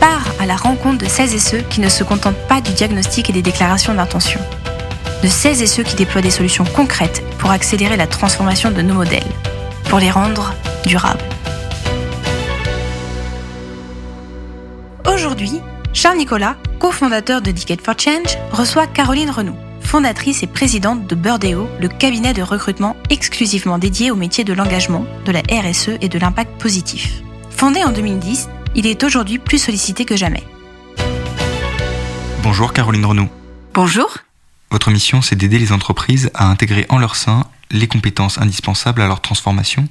part à la rencontre de celles et ceux qui ne se contentent pas du diagnostic et des déclarations d'intention. De celles et ceux qui déploient des solutions concrètes pour accélérer la transformation de nos modèles, pour les rendre durables. Aujourd'hui, Charles Nicolas, cofondateur de Decade for Change, reçoit Caroline Renou, fondatrice et présidente de Burdeo, le cabinet de recrutement exclusivement dédié au métier de l'engagement, de la RSE et de l'impact positif. Fondé en 2010, il est aujourd'hui plus sollicité que jamais. Bonjour Caroline Renaud. Bonjour. Votre mission, c'est d'aider les entreprises à intégrer en leur sein les compétences indispensables à leur transformation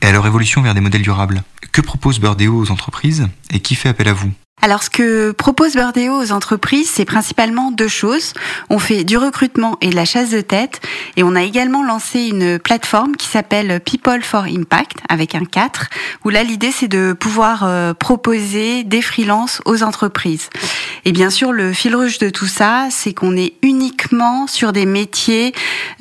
et à leur évolution vers des modèles durables. Que propose Burdeo aux entreprises et qui fait appel à vous? Alors, ce que propose Burdeo aux entreprises, c'est principalement deux choses. On fait du recrutement et de la chasse de tête, et on a également lancé une plateforme qui s'appelle People for Impact, avec un 4, où là, l'idée, c'est de pouvoir euh, proposer des freelances aux entreprises. Et bien sûr, le fil rouge de tout ça, c'est qu'on est uniquement sur des métiers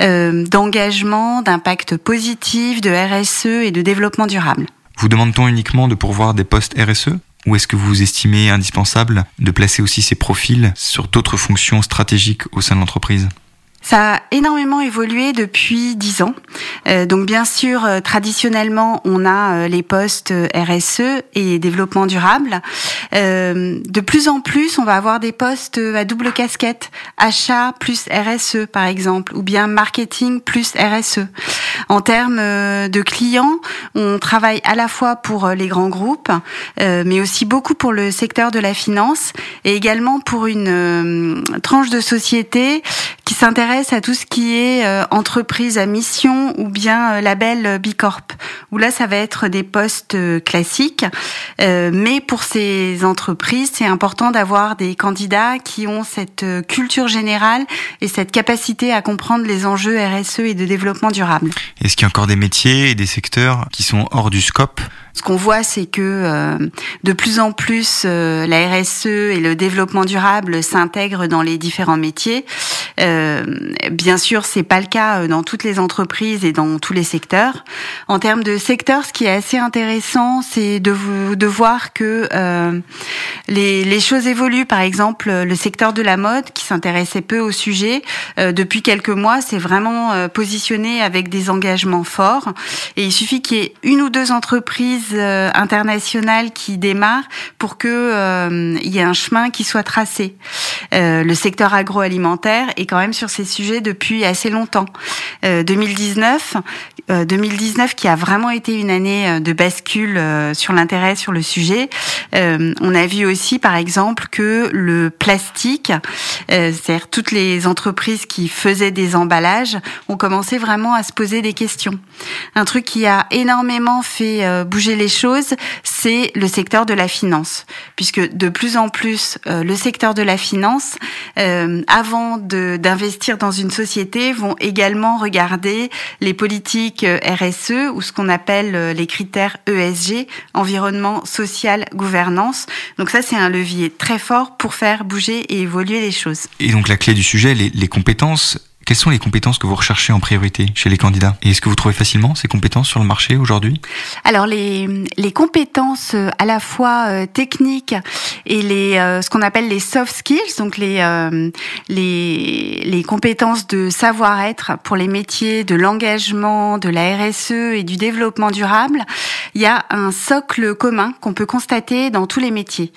euh, d'engagement, d'impact positif, de RSE et de développement durable. Vous demande-t-on uniquement de pourvoir des postes RSE ou est-ce que vous estimez indispensable de placer aussi ces profils sur d'autres fonctions stratégiques au sein de l'entreprise? Ça a énormément évolué depuis dix ans. Euh, donc bien sûr, euh, traditionnellement, on a euh, les postes RSE et développement durable. de plus en plus, on va avoir des postes à double casquette, achat plus RSE par exemple, ou bien marketing plus RSE. En termes de clients, on travaille à la fois pour les grands groupes, mais aussi beaucoup pour le secteur de la finance et également pour une tranche de société qui s'intéresse à tout ce qui est euh, entreprise à mission ou bien euh, label Bicorp, où là ça va être des postes euh, classiques, mais pour ces entreprises, c'est important d'avoir des candidats qui ont cette culture générale et cette capacité à comprendre les enjeux RSE et de développement durable. Est-ce qu'il y a encore des métiers et des secteurs qui sont hors du scope ce qu'on voit, c'est que euh, de plus en plus euh, la RSE et le développement durable s'intègrent dans les différents métiers. Euh, bien sûr, c'est pas le cas dans toutes les entreprises et dans tous les secteurs. En termes de secteurs, ce qui est assez intéressant, c'est de, de voir que les, les, choses évoluent. Par exemple, le secteur de la mode, qui s'intéressait peu au sujet, depuis quelques mois, c'est vraiment positionné avec des engagements forts. Et il suffit qu'il y ait une ou deux entreprises euh, internationale qui démarre pour que euh, il y ait un chemin qui soit tracé. Euh, le secteur agroalimentaire est quand même sur ces sujets depuis assez longtemps. 2019, 2019 qui a vraiment été une année de bascule sur l'intérêt sur le sujet. on a vu aussi, par exemple, que le plastique, c'est-à-dire toutes les entreprises qui faisaient des emballages, ont commencé vraiment à se poser des questions. Un truc qui a énormément fait bouger les choses, c'est le secteur de la finance, puisque de plus en plus, euh, le secteur de la finance, euh, avant d'investir dans une société, vont également regarder les politiques euh, RSE ou ce qu'on appelle les critères ESG, environnement, social, gouvernance. Donc ça, c'est un levier très fort pour faire bouger et évoluer les choses. Et donc la clé du sujet, les, les compétences quelles sont les compétences que vous recherchez en priorité chez les candidats? Et est-ce que vous trouvez facilement ces compétences sur le marché aujourd'hui? Alors les, les compétences euh, à la fois euh, techniques et les euh, ce qu'on appelle les soft skills, donc les les, les compétences de savoir-être pour les métiers de l'engagement, de la RSE et du développement durable, il y a un socle commun qu'on peut constater dans tous les métiers.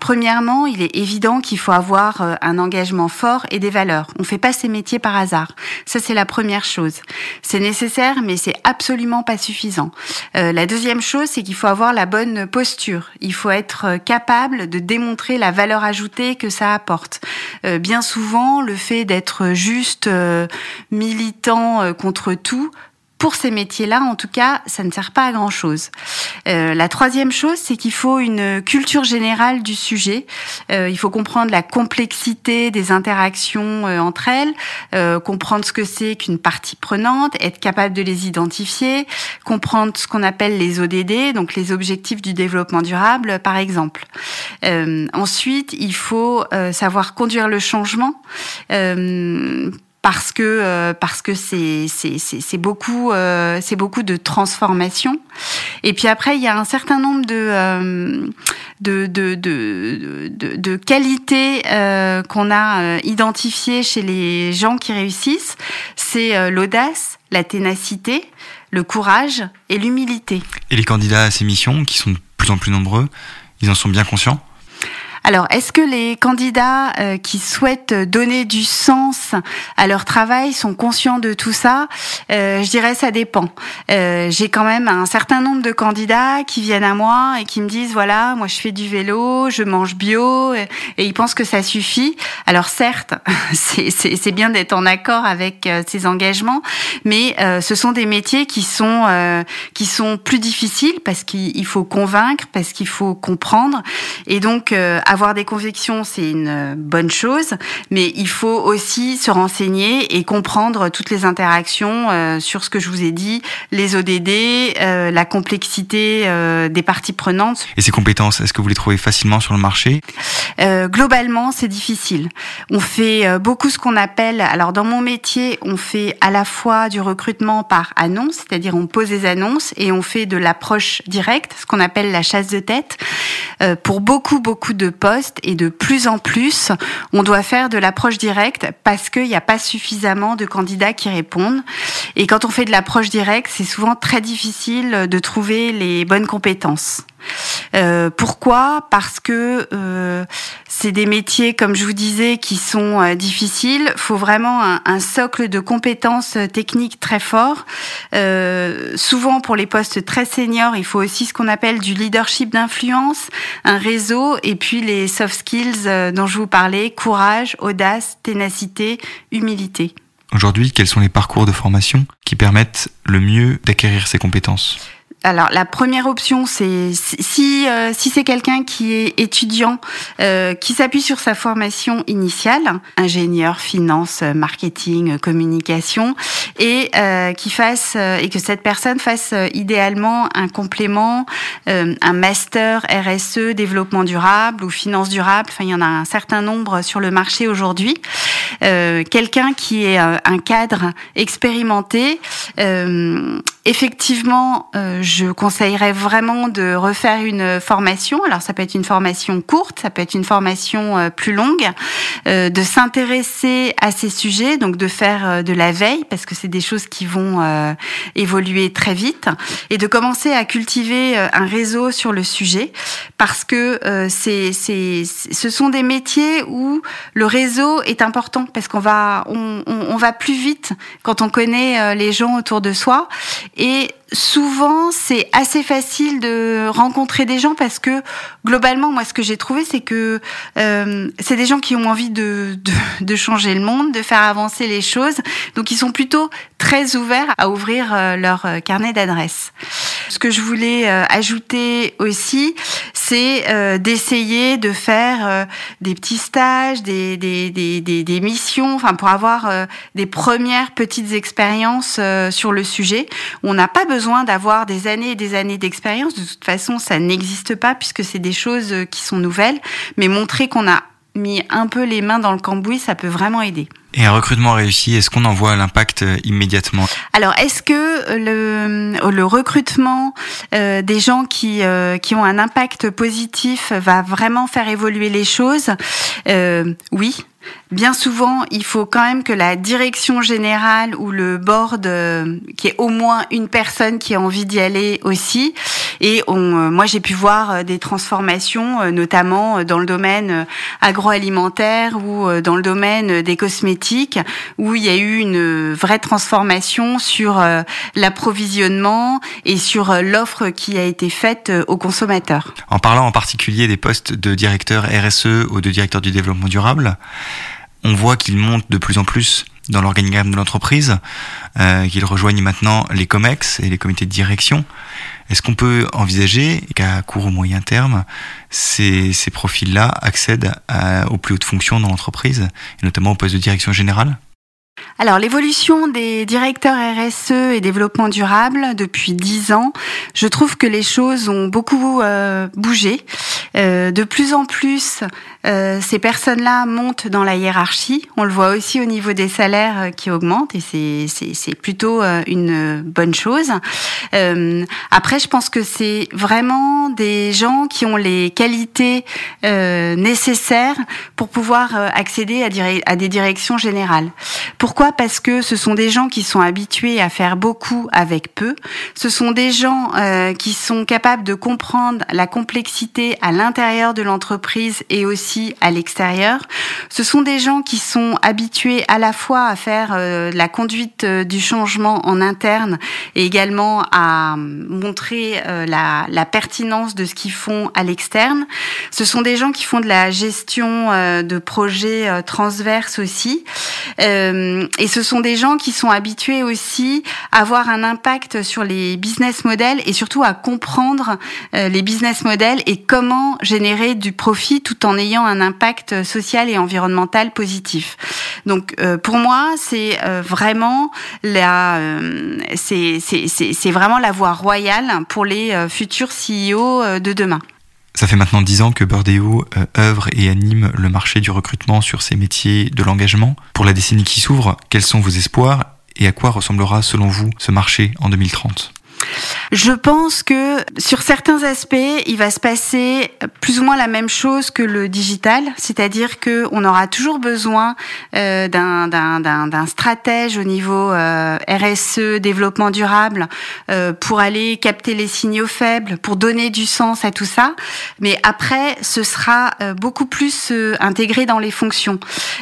premièrement, il est évident qu'il faut avoir un engagement fort et des valeurs. On fait pas ces métiers par hasard. Ça, c'est la première chose. C'est nécessaire, mais c'est absolument pas suffisant. Euh, la deuxième chose, c'est qu'il faut avoir la bonne posture. Il faut être capable de démontrer la valeur ajoutée que ça apporte. Euh, bien souvent, le fait d'être juste euh, militant contre tout pour ces métiers-là, en tout cas, ça ne sert pas à grand-chose. Euh, la troisième chose, c'est qu'il faut une culture générale du sujet. Euh, il faut comprendre la complexité des interactions euh, entre elles, euh, comprendre ce que c'est qu'une partie prenante, être capable de les identifier, comprendre ce qu'on appelle les ODD, donc les objectifs du développement durable, par exemple. Euh, ensuite, il faut savoir conduire le changement parce que euh, parce que c'est c'est c'est beaucoup euh, c'est beaucoup de transformation. Et puis après il y a un certain nombre de euh, de, de, de, de, de qualités qu'on a identifiées chez les gens qui réussissent. C'est l'audace la ténacité le courage et l'humilité. Et les candidats à ces missions qui sont de plus en plus nombreux ils en sont bien conscients? Alors, est-ce que les candidats euh, qui souhaitent donner du sens à leur travail sont conscients de tout ça? Euh, Je dirais ça dépend. Euh, J'ai quand même un certain nombre de candidats qui viennent à moi et qui me disent voilà, moi je fais du vélo, je mange bio, et, ils pensent que ça suffit. Alors certes, c'est bien d'être en accord avec euh, ces engagements, mais euh, ce sont des métiers qui sont qui sont plus difficiles parce qu'il faut convaincre, parce qu'il faut comprendre, et donc avoir des convictions, c'est une euh, bonne chose, mais il faut aussi se renseigner et comprendre toutes les interactions euh, sur ce que je vous ai dit, les ODD, euh, la complexité des parties prenantes. Et ces compétences, est-ce que vous les trouvez facilement sur le marché? Globalement, c'est difficile. On fait beaucoup ce qu'on appelle, alors dans mon métier, on fait à la fois du recrutement par annonce, c'est-à-dire on pose des annonces et on fait de l'approche directe, ce qu'on appelle la chasse de tête. Pour beaucoup, beaucoup de postes et de plus en plus, on doit faire de l'approche directe parce qu'il n'y a pas suffisamment de candidats qui répondent. Et quand on fait de l'approche directe, c'est souvent très difficile de trouver les bonnes compétences. Euh, pourquoi? Parce que euh, c'est des métiers, comme je vous disais, qui sont euh, difficiles. Il faut vraiment un, un, socle de compétences techniques très fort. Souvent, pour les postes très seniors, il faut aussi ce qu'on appelle du leadership d'influence, un réseau, et puis les soft skills dont je vous parlais courage, audace, ténacité, humilité. Aujourd'hui, quels sont les parcours de formation qui permettent le mieux d'acquérir ces compétences? Alors la première option, c'est si euh, si c'est quelqu'un qui est étudiant, euh, qui s'appuie sur sa formation initiale, ingénieur, finance, marketing, communication, et euh, qui fasse et que cette personne fasse idéalement un complément, un master RSE, développement durable ou finance durable. Enfin, il y en a un certain nombre sur le marché aujourd'hui. quelqu'un qui est un cadre expérimenté, effectivement. Je je conseillerais vraiment de refaire une formation. Alors ça peut être une formation courte, ça peut être une formation euh, plus longue, euh, de s'intéresser à ces sujets, donc de faire euh, de la veille parce que c'est des choses qui vont évoluer très vite et de commencer à cultiver un réseau sur le sujet parce que c'est c'est ce sont des métiers où le réseau est important parce qu'on va on, on va plus vite quand on connaît les gens autour de soi et souvent, c'est assez facile de rencontrer des gens parce que globalement, moi, ce que j'ai trouvé, c'est que euh, c'est des gens qui ont envie de, de, de, changer le monde, de faire avancer les choses. Donc, ils sont plutôt très ouverts à ouvrir euh, leur euh, carnet d'adresses. Ce que je voulais euh, ajouter aussi, c'est euh, d'essayer de faire des petits stages, des, des, des, des, missions, enfin pour avoir des premières petites expériences sur le sujet. On n'a pas besoin besoin d'avoir des années et des années d'expérience. De toute façon, ça n'existe pas puisque c'est des choses euh, qui sont nouvelles. Mais montrer qu'on a mis un peu les mains dans le cambouis, ça peut vraiment aider. Et un recrutement réussi, est-ce qu'on en voit l'impact euh, immédiatement? Alors, est-ce que le, le recrutement euh, des gens qui, euh, qui ont un impact positif va vraiment faire évoluer les choses? Euh, Oui, Bien souvent, il faut quand même que la direction générale ou le board, euh, qui est au moins une personne qui a envie d'y aller aussi. Et on, euh, moi, j'ai pu voir euh, des transformations, notamment dans le domaine agroalimentaire ou dans le domaine des cosmétiques, où il y a eu une vraie transformation sur l'approvisionnement et sur l'offre qui a été faite aux consommateurs. En parlant en particulier des postes de directeur RSE ou de directeur du développement durable, on voit qu'il monte de plus en plus dans l'organigramme de l'entreprise, qu'ils rejoignent maintenant les COMEX et les comités de direction. Est-ce qu'on peut envisager qu'à court ou moyen terme, ces, ces profils-là accèdent aux plus hautes fonctions dans l'entreprise, et notamment au poste de direction générale? Alors l'évolution des directeurs RSE et développement durable depuis dix ans, je trouve que les choses ont beaucoup euh, bougé. Euh, de plus en plus, euh, ces personnes-là montent dans la hiérarchie. On le voit aussi au niveau des salaires qui augmentent et c'est plutôt une bonne chose. après, je pense que c'est vraiment des gens qui ont les qualités nécessaires pour pouvoir accéder à, à des directions générales. Pourquoi? Parce que ce sont des gens qui sont habitués à faire beaucoup avec peu. Ce sont des gens euh, qui sont capables de comprendre la complexité à l'intérieur de l'entreprise et aussi à l'extérieur. Ce sont des gens qui sont habitués à la fois à faire euh, la conduite euh, du changement en interne et également à montrer la, la, pertinence de ce qu'ils font à l'externe. Ce sont des gens qui font de la gestion de projets transverses aussi. Euh, et ce sont des gens qui sont habitués aussi à avoir un impact sur les business models et surtout à comprendre euh, les business models et comment générer du profit tout en ayant un impact social et environnemental positif. Donc euh, pour moi, c'est vraiment la c'est c'est vraiment la voie royale pour les futurs CEO de demain. Ça fait maintenant dix ans que Burdeo euh, œuvre et anime le marché du recrutement sur ces métiers de l'engagement. Pour la décennie qui s'ouvre, quels sont vos espoirs et à quoi ressemblera selon vous ce marché en 2030 je pense que sur certains aspects, il va se passer plus ou moins la même chose que le digital, c'est-à-dire que on aura toujours besoin euh, d'un stratège au niveau euh, RSE, développement durable, euh, pour aller capter les signaux faibles, pour donner du sens à tout ça. Mais après, ce sera euh, beaucoup plus euh, intégré dans les fonctions.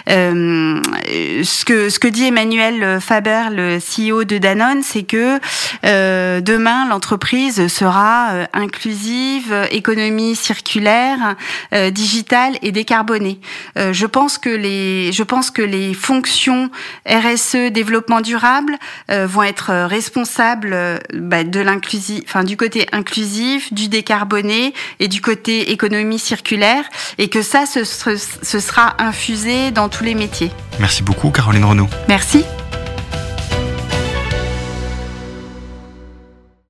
ce que ce que dit Emmanuel Faber, le CEO de Danone, c'est que demain l'entreprise sera euh, inclusive, économie circulaire, euh, digitale et décarbonée. Euh, je pense que les, je pense que les fonctions RSE, développement durable, vont être responsables bah, de l'inclusif, enfin du côté inclusif, du décarboné et du côté économie circulaire, et que ça, ce, ce sera infusé dans tous les métiers. Merci beaucoup, Caroline Renaud. Merci.